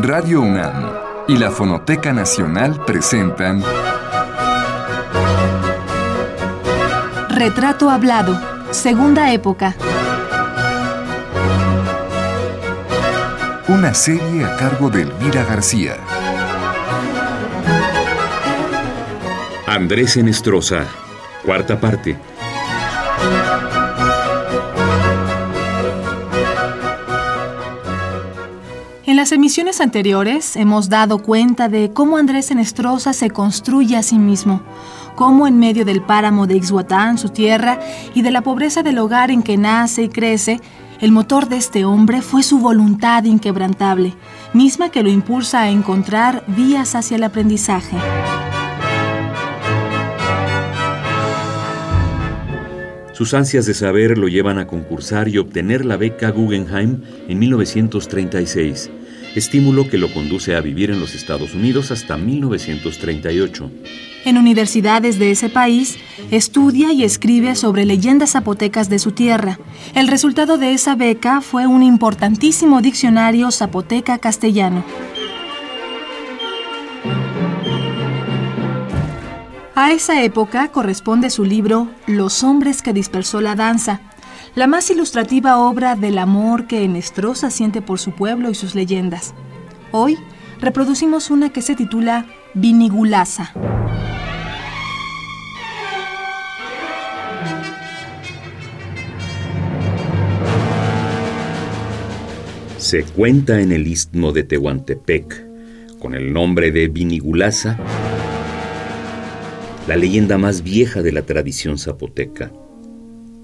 Radio UNAM y la Fonoteca Nacional presentan Retrato Hablado, Segunda Época. Una serie a cargo de Elvira García. Andrés Enestrosa, cuarta parte. Las emisiones anteriores hemos dado cuenta de cómo Andrés Enestrosa se construye a sí mismo, cómo en medio del páramo de Ixhuatán, su tierra, y de la pobreza del hogar en que nace y crece, el motor de este hombre fue su voluntad inquebrantable, misma que lo impulsa a encontrar vías hacia el aprendizaje. Sus ansias de saber lo llevan a concursar y obtener la beca Guggenheim en 1936, estímulo que lo conduce a vivir en los Estados Unidos hasta 1938. En universidades de ese país, estudia y escribe sobre leyendas zapotecas de su tierra. El resultado de esa beca fue un importantísimo diccionario zapoteca castellano. A esa época corresponde su libro Los hombres que dispersó la danza, la más ilustrativa obra del amor que Enestrosa siente por su pueblo y sus leyendas. Hoy reproducimos una que se titula Vinigulaza. Se cuenta en el istmo de Tehuantepec, con el nombre de Vinigulaza, la leyenda más vieja de la tradición zapoteca.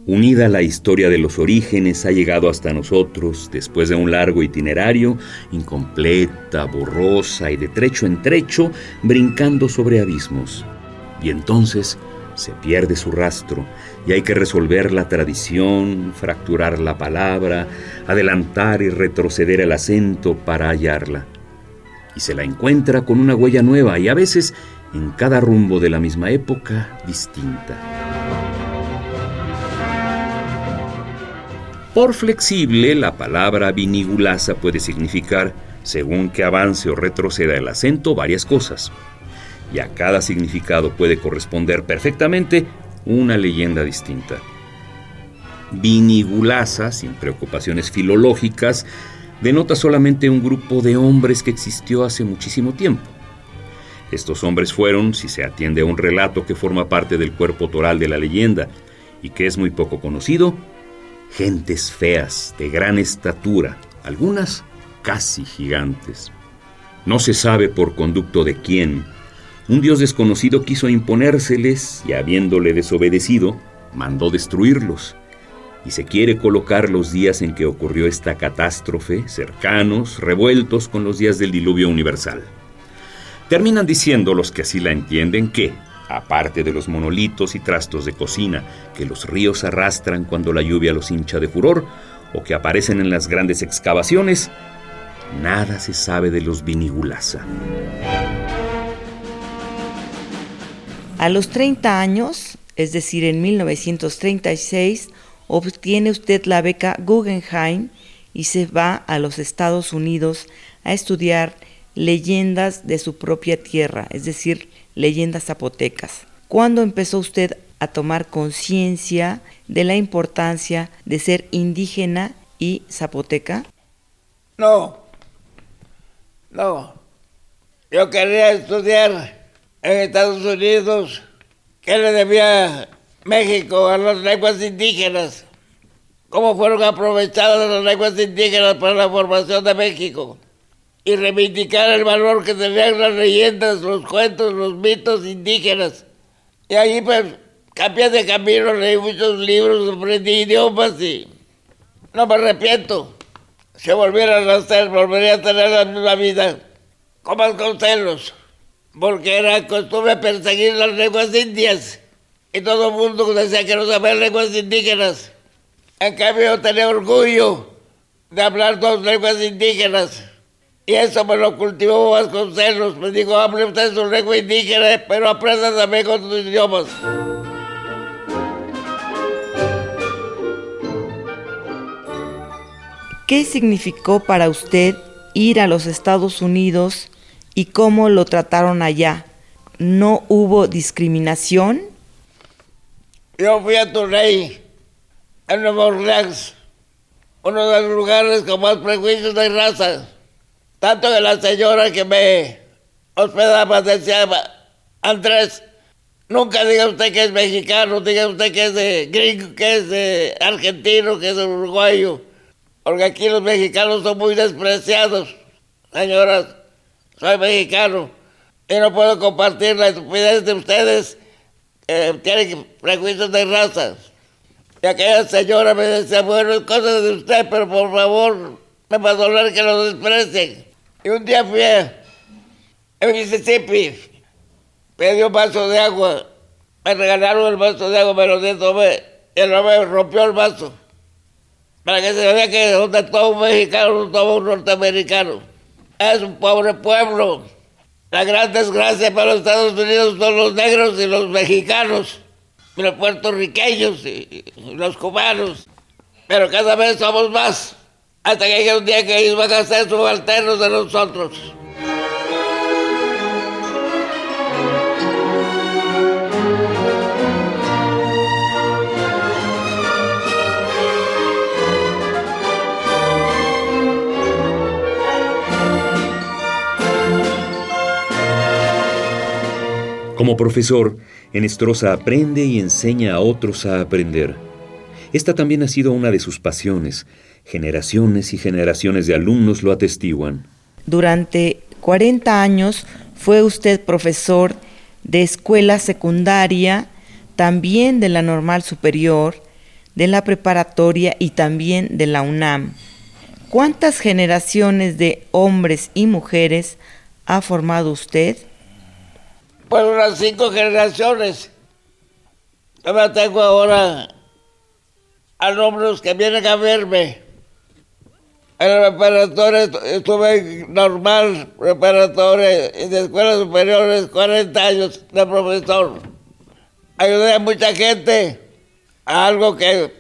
Unida a la historia de los orígenes, ha llegado hasta nosotros después de un largo itinerario, incompleta, borrosa y de trecho en trecho, brincando sobre abismos. Y entonces se pierde su rastro y hay que resolver la tradición, fracturar la palabra, adelantar y retroceder el acento para hallarla. Y se la encuentra con una huella nueva y a veces en cada rumbo de la misma época distinta. Por flexible, la palabra vinigulaza puede significar, según que avance o retroceda el acento, varias cosas. Y a cada significado puede corresponder perfectamente una leyenda distinta. Vinigulaza, sin preocupaciones filológicas, denota solamente un grupo de hombres que existió hace muchísimo tiempo. Estos hombres fueron, si se atiende a un relato que forma parte del cuerpo toral de la leyenda y que es muy poco conocido, gentes feas, de gran estatura, algunas casi gigantes. No se sabe por conducto de quién. Un dios desconocido quiso imponérseles y habiéndole desobedecido, mandó destruirlos. Y se quiere colocar los días en que ocurrió esta catástrofe cercanos, revueltos con los días del diluvio universal. Terminan diciendo los que así la entienden que, aparte de los monolitos y trastos de cocina que los ríos arrastran cuando la lluvia los hincha de furor o que aparecen en las grandes excavaciones, nada se sabe de los vinigulaza. A los 30 años, es decir, en 1936, obtiene usted la beca Guggenheim y se va a los Estados Unidos a estudiar leyendas de su propia tierra, es decir, leyendas zapotecas. ¿Cuándo empezó usted a tomar conciencia de la importancia de ser indígena y zapoteca? No, no. Yo quería estudiar en Estados Unidos. ¿Qué le debía México a las lenguas indígenas? ¿Cómo fueron aprovechadas las lenguas indígenas para la formación de México? Y reivindicar el valor que tenían las leyendas, los cuentos, los mitos indígenas. Y ahí pues cambié de camino, leí muchos libros, aprendí idiomas y no me arrepiento. Si volviera a nacer, volvería a tener la misma vida, con más concelos, porque era costumbre perseguir las lenguas indias y todo el mundo decía que no sabía lenguas indígenas. En cambio, tenía orgullo de hablar dos lenguas indígenas. Y eso me lo cultivó Vasconcelos. Me dijo, hable usted su lengua indígena, pero aprenda también con sus idiomas. ¿Qué significó para usted ir a los Estados Unidos y cómo lo trataron allá. ¿No hubo discriminación? Yo fui a Turey, en Nueva Orleans, uno de los lugares con más prejuicios de raza. Tanto que la señora que me hospedaba decía, Andrés, nunca diga usted que es mexicano, diga usted que es de gringo, que es de argentino, que es de uruguayo. Porque aquí los mexicanos son muy despreciados. Señoras, soy mexicano y no puedo compartir la estupidez de ustedes que tienen prejuicios de raza. Y aquella señora me decía, bueno, es cosa de usted, pero por favor, me va a doler que lo desprecien. Y un día fui a Mississippi, pedí un vaso de agua, me regalaron el vaso de agua, me lo di y el hombre rompió el vaso para que se vea que donde todo un mexicano, todo un norteamericano. Es un pobre pueblo. La gran desgracia para los Estados Unidos son los negros y los mexicanos, los puertorriqueños y, los cubanos. Pero cada vez somos más, hasta que llegue un día que ellos van a ser subalternos de nosotros. Como profesor, Enestrosa aprende y enseña a otros a aprender. Esta también ha sido una de sus pasiones. Generaciones y generaciones de alumnos lo atestiguan. Durante 40 años fue usted profesor de escuela secundaria, también de la normal superior, de la preparatoria y también de la UNAM. ¿Cuántas generaciones de hombres y mujeres ha formado usted? por unas cinco generaciones. Yo me tengo ahora alumnos que vienen a verme. En el preparatorio estuve normal, preparatoria y de escuelas superiores 40 años de profesor. Ayudé a mucha gente a algo que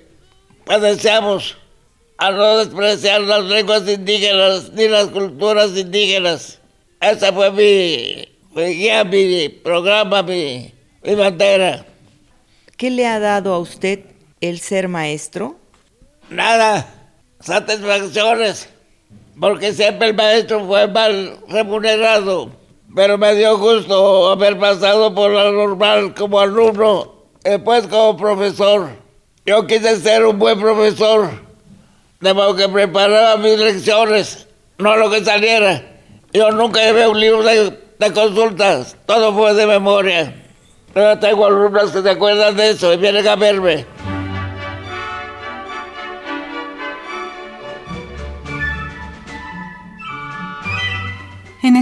padecemos, a no despreciar las lenguas indígenas ni las culturas indígenas. Esa fue mi guía mi programa, mi, mi bandera. ¿Qué le ha dado a usted el ser maestro? Nada, satisfacciones, porque siempre el maestro fue mal remunerado, pero me dio gusto haber pasado por la normal como alumno, después como profesor. Yo quise ser un buen profesor, de modo que preparaba mis lecciones, no lo que saliera. Yo nunca llevé un libro de de consultas, todo fue de memoria. Pero tengo alumnos que se acuerdan de eso y vienen a verme.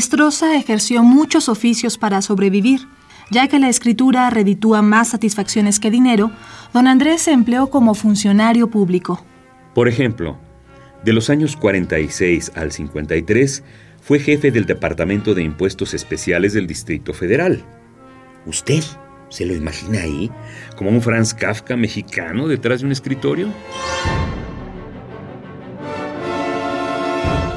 Enestrosa ejerció muchos oficios para sobrevivir. Ya que la escritura reditúa más satisfacciones que dinero, don Andrés se empleó como funcionario público. Por ejemplo, de los años 46 al 53, fue jefe del Departamento de Impuestos Especiales del Distrito Federal. ¿Usted se lo imagina ahí? ¿Como un Franz Kafka mexicano detrás de un escritorio?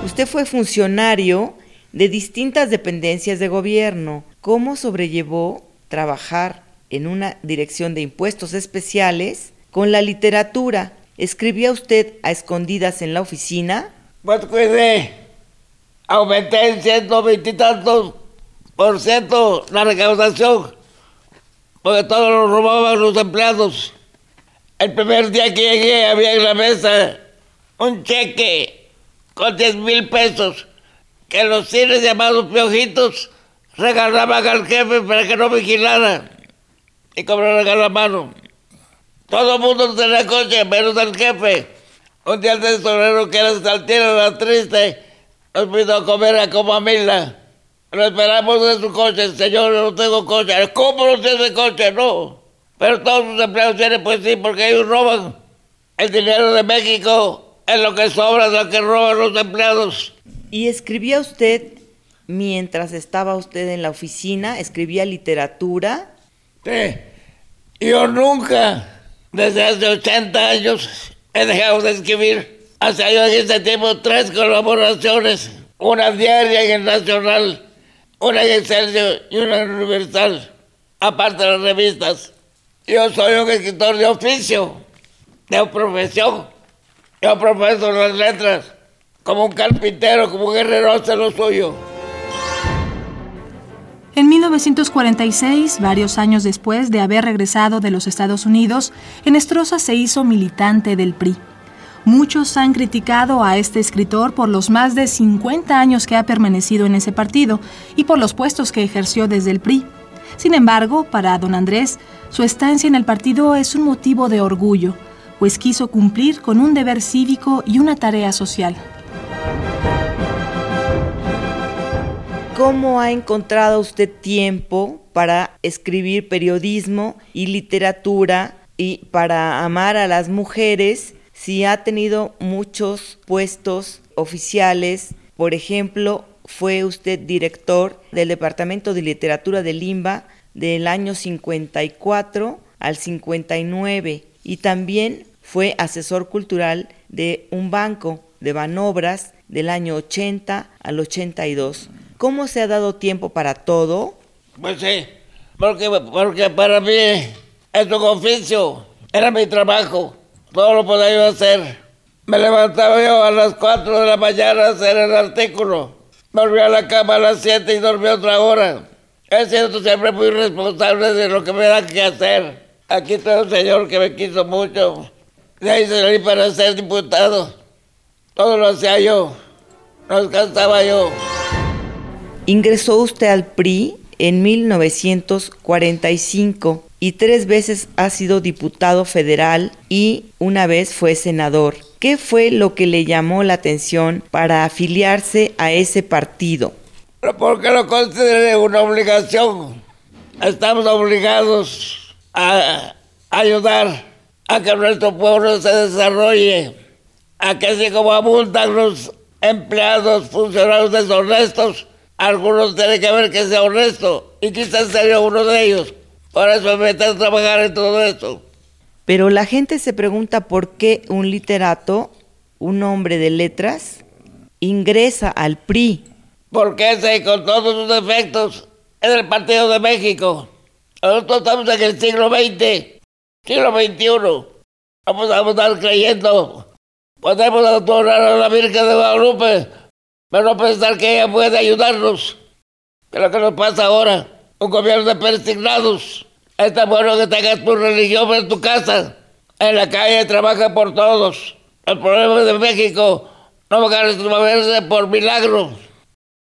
Usted fue funcionario de distintas dependencias de gobierno. ¿Cómo sobrellevó trabajar en una dirección de impuestos especiales con la literatura? ¿Escribía usted a escondidas en la oficina? Pues cuide aumenté en 120 y tantos por ciento la recaudación, porque todos lo robaban los empleados. El primer día que llegué había en la mesa un cheque con 10 mil pesos que los cines llamados piojitos regalaban al jefe para que no vigilara y cobraran a la mano. Todo el mundo tenía coche, menos el jefe. Un día el tesorero que era saltero, era triste, nos pido a comer a como a Mila. Lo esperamos en su coche, señor, no tengo coche. ¿Cómo no tiene coche? No. Pero todos sus empleados tienen, pues sí, porque ellos roban. El dinero de México es lo que sobra lo que roban los empleados. ¿Y escribía usted mientras estaba usted en la oficina? ¿Escribía literatura? Sí. Yo nunca, desde hace 80 años, he dejado de escribir. Hace años en este tiempo tres colaboraciones. una diaria y el Nacional, una en Excelsior y una en Universal, aparte de las revistas. Yo soy un escritor de oficio, de profesión. Yo profeso las letras, como un carpintero, como un guerrero hace lo suyo. En 1946, varios años después de haber regresado de los Estados Unidos, Enestrosa se hizo militante del PRI. Muchos han criticado a este escritor por los más de 50 años que ha permanecido en ese partido y por los puestos que ejerció desde el PRI. Sin embargo, para don Andrés, su estancia en el partido es un motivo de orgullo, pues quiso cumplir con un deber cívico y una tarea social. ¿Cómo ha encontrado usted tiempo para escribir periodismo y literatura y para amar a las mujeres si ha tenido muchos puestos oficiales? Por ejemplo, fue usted director del Departamento de Literatura de Limba del año 54 al 59 y también fue asesor cultural de un banco de Banobras del año 80 al 82. ¿Cómo se ha dado tiempo para todo? Pues sí, porque, porque para mí es un oficio, era mi trabajo, todo lo podía yo hacer. Me levantaba yo a las 4 de la mañana a hacer el artículo, volví a la cama a las 7 y dormí otra hora. Es cierto, siempre fui responsable de lo que me da que hacer. Aquí tengo un señor que me quiso mucho. De ahí salí para ser diputado. Todo lo hacía yo, no descansaba yo. Ingresó usted al PRI en 1945 y tres veces ha sido diputado federal y una vez fue senador. ¿Qué fue lo que le llamó la atención para afiliarse a ese partido? Porque lo consideré una obligación. Estamos obligados a ayudar a que nuestro pueblo se desarrolle, a que así como abundan los empleados, funcionarios deshonestos, algunos tienen que ver que sea honesto y quizás sería uno de ellos. Por eso me a trabajar en todo esto. Pero la gente se pregunta por qué un literato, un hombre de letras, ingresa al PRI. Porque ese, con todos sus defectos, es el Partido de México. Nosotros estamos en el siglo XX, siglo XXI. Vamos a estar creyendo. Podemos adorar a la Virgen de Guadalupe pero no pensar que ella puede ayudarnos. Que lo que nos pasa ahora, un gobierno de persignados. Está bueno que tengas tu religión en tu casa. En la calle trabaja por todos. El problema de México no va a resolverse por milagro.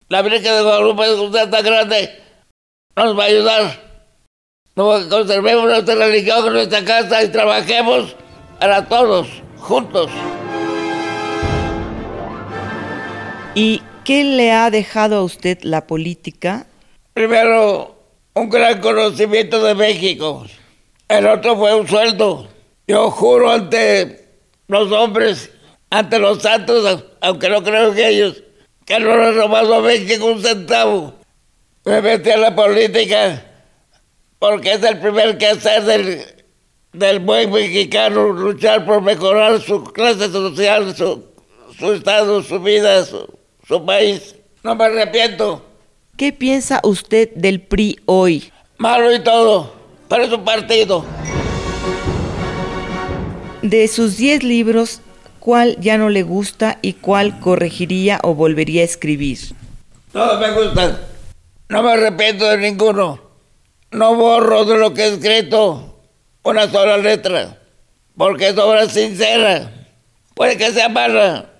La Virgen de Guadalupe es usted tan grande, nos va a ayudar. No, conservemos nuestra religión en nuestra casa y trabajemos para todos, juntos. ¿Y qué le ha dejado a usted la política? Primero, un gran conocimiento de México. El otro fue un sueldo. Yo juro ante los hombres, ante los santos, aunque no creo en ellos, que no le he robado a México un centavo. Me metí a la política porque es el primer quehacer del, del buen mexicano, luchar por mejorar su clase social, su, su estado, su vida, su país. No me arrepiento. ¿Qué piensa usted del PRI hoy? Malo y todo, pero es un partido. De sus 10 libros, ¿cuál ya no le gusta y cuál corregiría o volvería a escribir? Todos me gustan. No me arrepiento de ninguno. No borro de lo que he escrito una sola letra, porque es obra sincera. Puede que sea mala,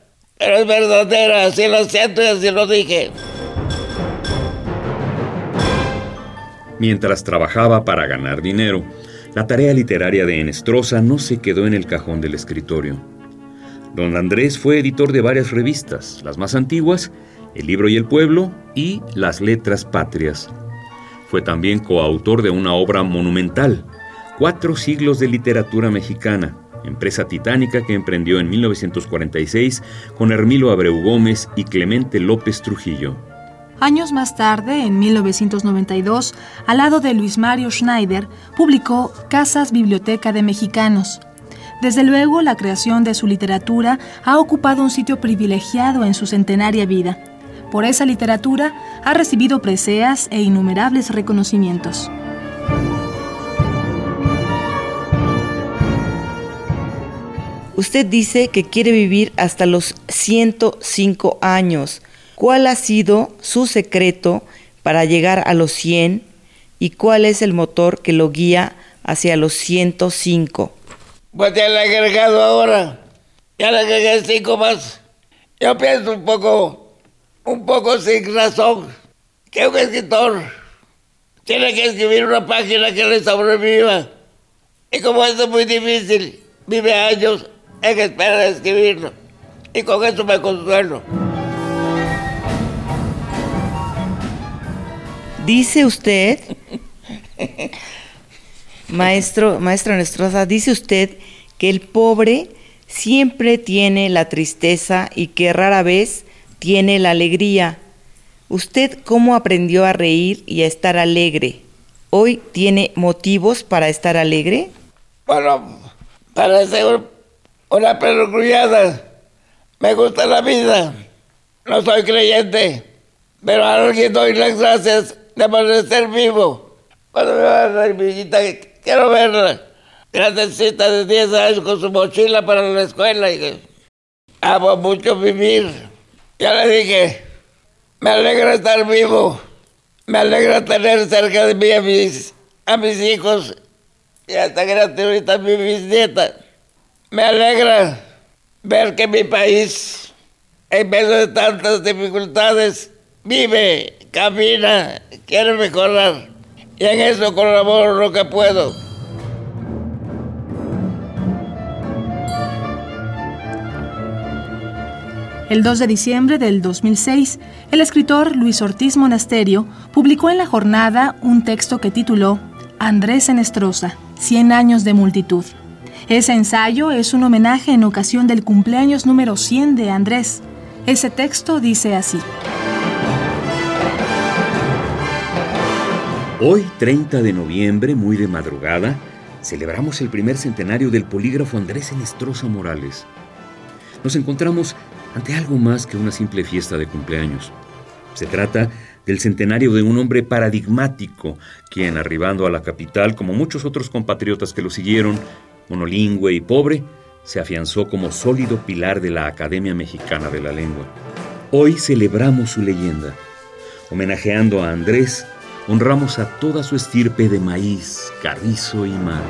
es verdadera, así lo siento y así lo dije. Mientras trabajaba para ganar dinero, la tarea literaria de Enestrosa no se quedó en el cajón del escritorio. Don Andrés fue editor de varias revistas, las más antiguas, El Libro y el Pueblo y Las Letras Patrias. Fue también coautor de una obra monumental, Cuatro siglos de literatura mexicana, empresa titánica que emprendió en 1946 con Hermilo Abreu Gómez y Clemente López Trujillo. Años más tarde, en 1992, al lado de Luis Mario Schneider, publicó Casas Biblioteca de Mexicanos. Desde luego, la creación de su literatura ha ocupado un sitio privilegiado en su centenaria vida, Por esa literatura ha recibido preseas e innumerables reconocimientos. Usted dice que quiere vivir hasta los 105 años. ¿Cuál ha sido su secreto para llegar a los 100 y cuál es el motor que lo guía hacia los 105? Pues ya le he agregado ahora, ya le agregué 5 más. Yo pienso un poco, un poco sin razón, que un escritor tiene que escribir una página que le sobreviva. Y como eso es muy difícil, vive años en espera de escribirlo. Y con eso me consuelo. Dice usted, maestro, maestro Nestroza, dice usted que el pobre siempre tiene la tristeza y que rara vez tiene la alegría. ¿Usted cómo aprendió a reír y a estar alegre? ¿Hoy tiene motivos para estar alegre? Bueno, para ser una perogrullada. Me gusta la vida. No soy creyente, pero a alguien doy las gracias de permanecer vivo. Cuando me va a dar mi hijita, quiero verla. Grandecita de 10 años con su mochila para la escuela. Y amo mucho vivir. Ya le dije, me alegra estar vivo. Me alegra tener cerca de mí a mis, a mis hijos y hasta grande ahorita mi bisnieta. Me alegra ver que mi país, en medio de tantas dificultades, vive, camina, quiere mejorar. Y en eso colaboro lo que puedo. El 2 de diciembre del 2006, el escritor Luis Ortiz Monasterio publicó en la jornada un texto que tituló Andrés Enestrosa, 100 años de multitud. Ese ensayo es un homenaje en ocasión del cumpleaños número 100 de Andrés. Ese texto dice así. Hoy, 30 de noviembre, muy de madrugada, celebramos el primer centenario del polígrafo Andrés Enestrosa Morales. Nos encontramos ante algo más que una simple fiesta de cumpleaños. Se trata del centenario de un hombre paradigmático, quien, arribando a la capital, como muchos otros compatriotas que lo siguieron, monolingüe y pobre, se afianzó como sólido pilar de la Academia Mexicana de la Lengua. Hoy celebramos su leyenda. Homenajeando a Andrés, honramos a toda su estirpe de maíz, carrizo y mar.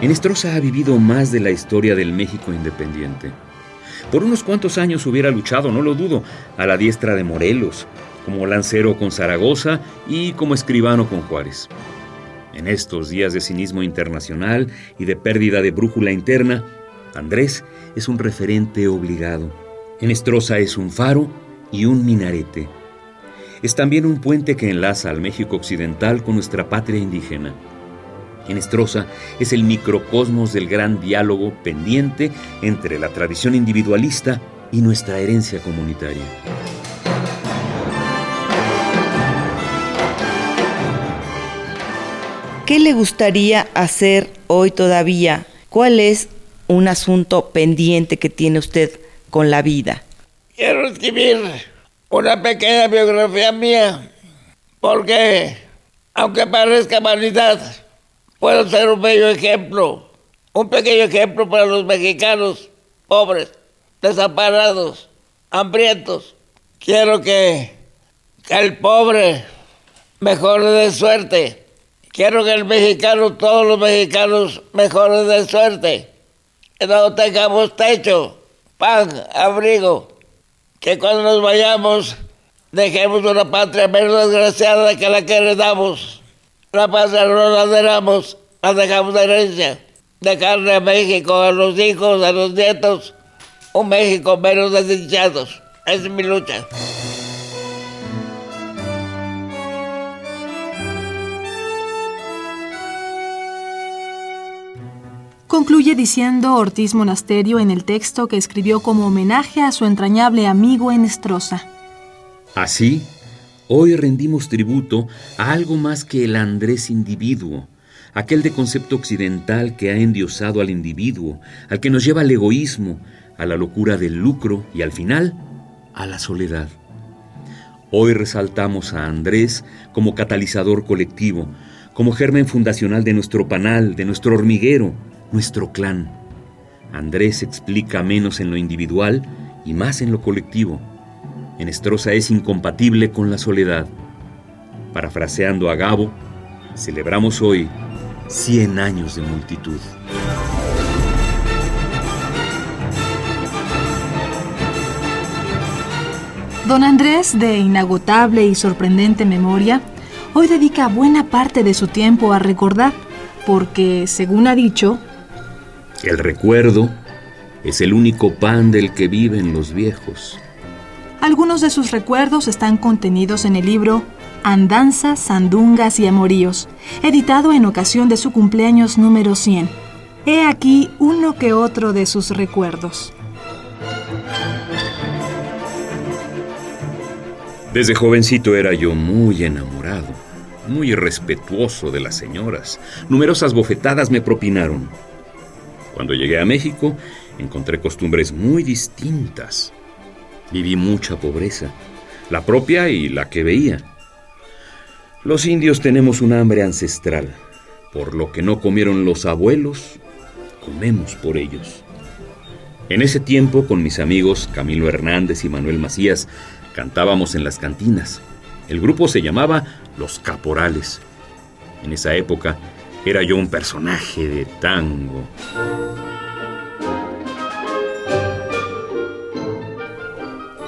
Enestrosa ha vivido más de la historia del México independiente. Por unos cuantos años hubiera luchado, no lo dudo, a la diestra de Morelos, como lancero con Zaragoza y como escribano con Juárez. En estos días de cinismo internacional y de pérdida de brújula interna, Andrés es un referente obligado. Enestrosa es un faro y un minarete. Es también un puente que enlaza al México occidental con nuestra patria indígena. Enestrosa es el microcosmos del gran diálogo pendiente entre la tradición individualista y nuestra herencia comunitaria. ¿Qué le gustaría hacer hoy todavía? ¿Cuál es un asunto pendiente que tiene usted con la vida? Quiero escribir una pequeña biografía mía, porque aunque parezca vanidad, puedo ser un bello ejemplo, un pequeño ejemplo para los mexicanos pobres, desamparados, hambrientos. Quiero que, que el pobre mejore de suerte. Quiero que el mexicano, todos los mexicanos mejoren de suerte. Que no tengamos techo, pan, abrigo. Que cuando nos vayamos dejemos una patria menos desgraciada que la que heredamos. La patria no la heredamos, la dejamos de herencia. Dejarle a México, a los hijos, a los nietos, un México menos desdichado. Esa es mi lucha. Concluye diciendo Ortiz Monasterio en el texto que escribió como homenaje a su entrañable amigo Enestrosa. Así, hoy rendimos tributo a algo más que el Andrés individuo, aquel de concepto occidental que ha endiosado al individuo, al que nos lleva al egoísmo, a la locura del lucro y al final a la soledad. Hoy resaltamos a Andrés como catalizador colectivo, como germen fundacional de nuestro panal, de nuestro hormiguero, nuestro clan. Andrés explica menos en lo individual y más en lo colectivo. En Estroza es incompatible con la soledad. Parafraseando a Gabo, celebramos hoy 100 años de multitud. Don Andrés, de inagotable y sorprendente memoria, hoy dedica buena parte de su tiempo a recordar, porque, según ha dicho, el recuerdo es el único pan del que viven los viejos. Algunos de sus recuerdos están contenidos en el libro Andanzas, Sandungas y Amoríos, editado en ocasión de su cumpleaños número 100. He aquí uno que otro de sus recuerdos. Desde jovencito era yo muy enamorado, muy respetuoso de las señoras. Numerosas bofetadas me propinaron. Cuando llegué a México, encontré costumbres muy distintas. Viví mucha pobreza, la propia y la que veía. Los indios tenemos un hambre ancestral. Por lo que no comieron los abuelos, comemos por ellos. En ese tiempo, con mis amigos Camilo Hernández y Manuel Macías, Cantábamos en las cantinas. El grupo se llamaba Los Caporales. En esa época era yo un personaje de tango.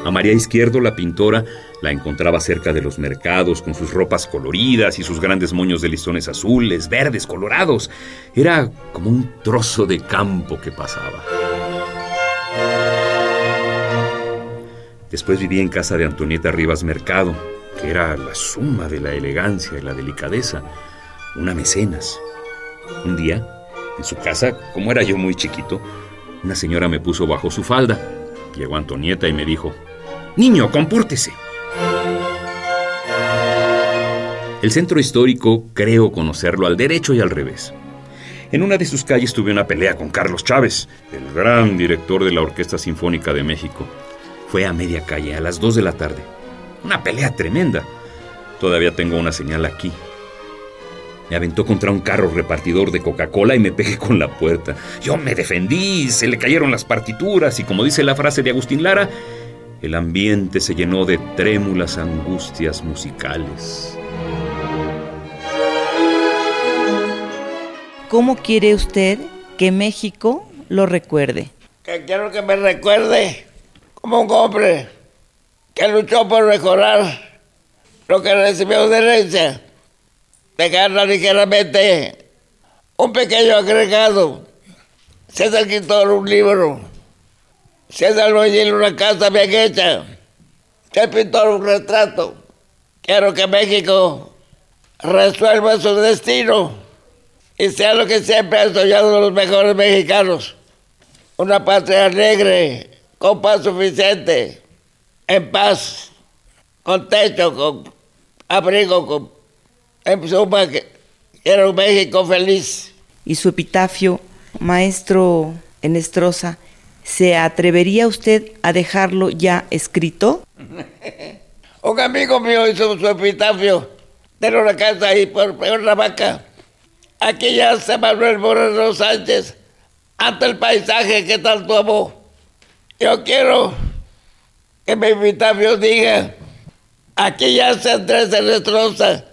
A María Izquierdo, la pintora, la encontraba cerca de los mercados con sus ropas coloridas y sus grandes moños de listones azules, verdes, colorados. Era como un trozo de campo que pasaba. Después viví en casa de Antonieta Rivas Mercado, que era la suma de la elegancia y la delicadeza, una mecenas. Un día, en su casa, como era yo muy chiquito, una señora me puso bajo su falda. Llegó Antonieta y me dijo, Niño, compórtese. El centro histórico creo conocerlo al derecho y al revés. En una de sus calles tuve una pelea con Carlos Chávez, el gran director de la Orquesta Sinfónica de México. Fue a media calle, a las 2 de la tarde. Una pelea tremenda. Todavía tengo una señal aquí. Me aventó contra un carro repartidor de Coca-Cola y me pegué con la puerta. Yo me defendí, se le cayeron las partituras y como dice la frase de Agustín Lara, el ambiente se llenó de trémulas angustias musicales. ¿Cómo quiere usted que México lo recuerde? Que quiero que me recuerde como un hombre que luchó por mejorar lo que recibió de herencia, dejarla ligeramente un pequeño agregado. César quitó un libro, César en una casa bien hecha, se pintó un retrato. Quiero que México resuelva su destino y sea lo que siempre ha soñado los mejores mexicanos. Una patria alegre, con paz suficiente, en paz, con techo, con abrigo, con en suma que era un México feliz. Y su epitafio, maestro Enestrosa, ¿se atrevería usted a dejarlo ya escrito? un amigo mío hizo su epitafio de una casa ahí por, por la vaca. Aquí ya se Manuel Moreno Sánchez ante el paisaje que tanto amó. Yo quiero que mi invitado diga, aquí ya se Andrés de Restrosa,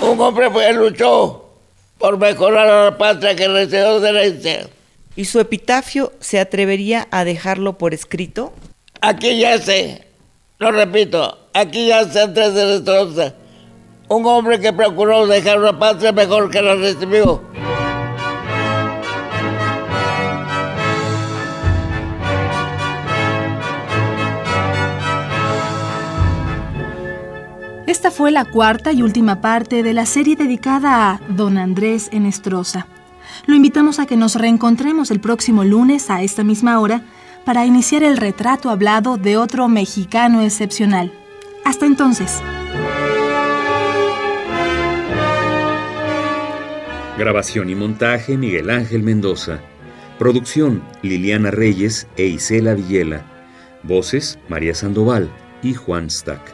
un hombre que luchó por mejorar a la patria que recibió de herencia. ¿Y su epitafio se atrevería a dejarlo por escrito? Aquí ya se, lo repito, aquí ya se Andrés de Restrosa, un hombre que procuró dejar una patria mejor que la recibió. Esta fue la cuarta y última parte de la serie dedicada a Don Andrés Enestrosa. Lo invitamos a que nos reencontremos el próximo lunes a esta misma hora para iniciar el retrato hablado de otro mexicano excepcional. Hasta entonces. Grabación y montaje Miguel Ángel Mendoza. Producción Liliana Reyes e Isela Villela. Voces María Sandoval y Juan Stack.